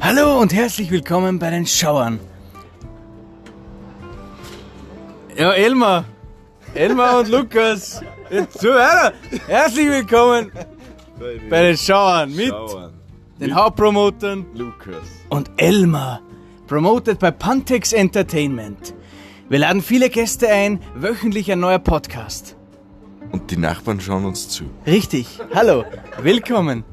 Hallo und herzlich willkommen bei den Schauern. Ja, Elmar. Elmar und Lukas. Jetzt zu. Herzlich willkommen bei den Schauern mit Schauern. den Hauptpromotern Lukas. und Elmar. Promoted bei Pantex Entertainment. Wir laden viele Gäste ein, wöchentlich ein neuer Podcast. Und die Nachbarn schauen uns zu. Richtig. Hallo. Willkommen.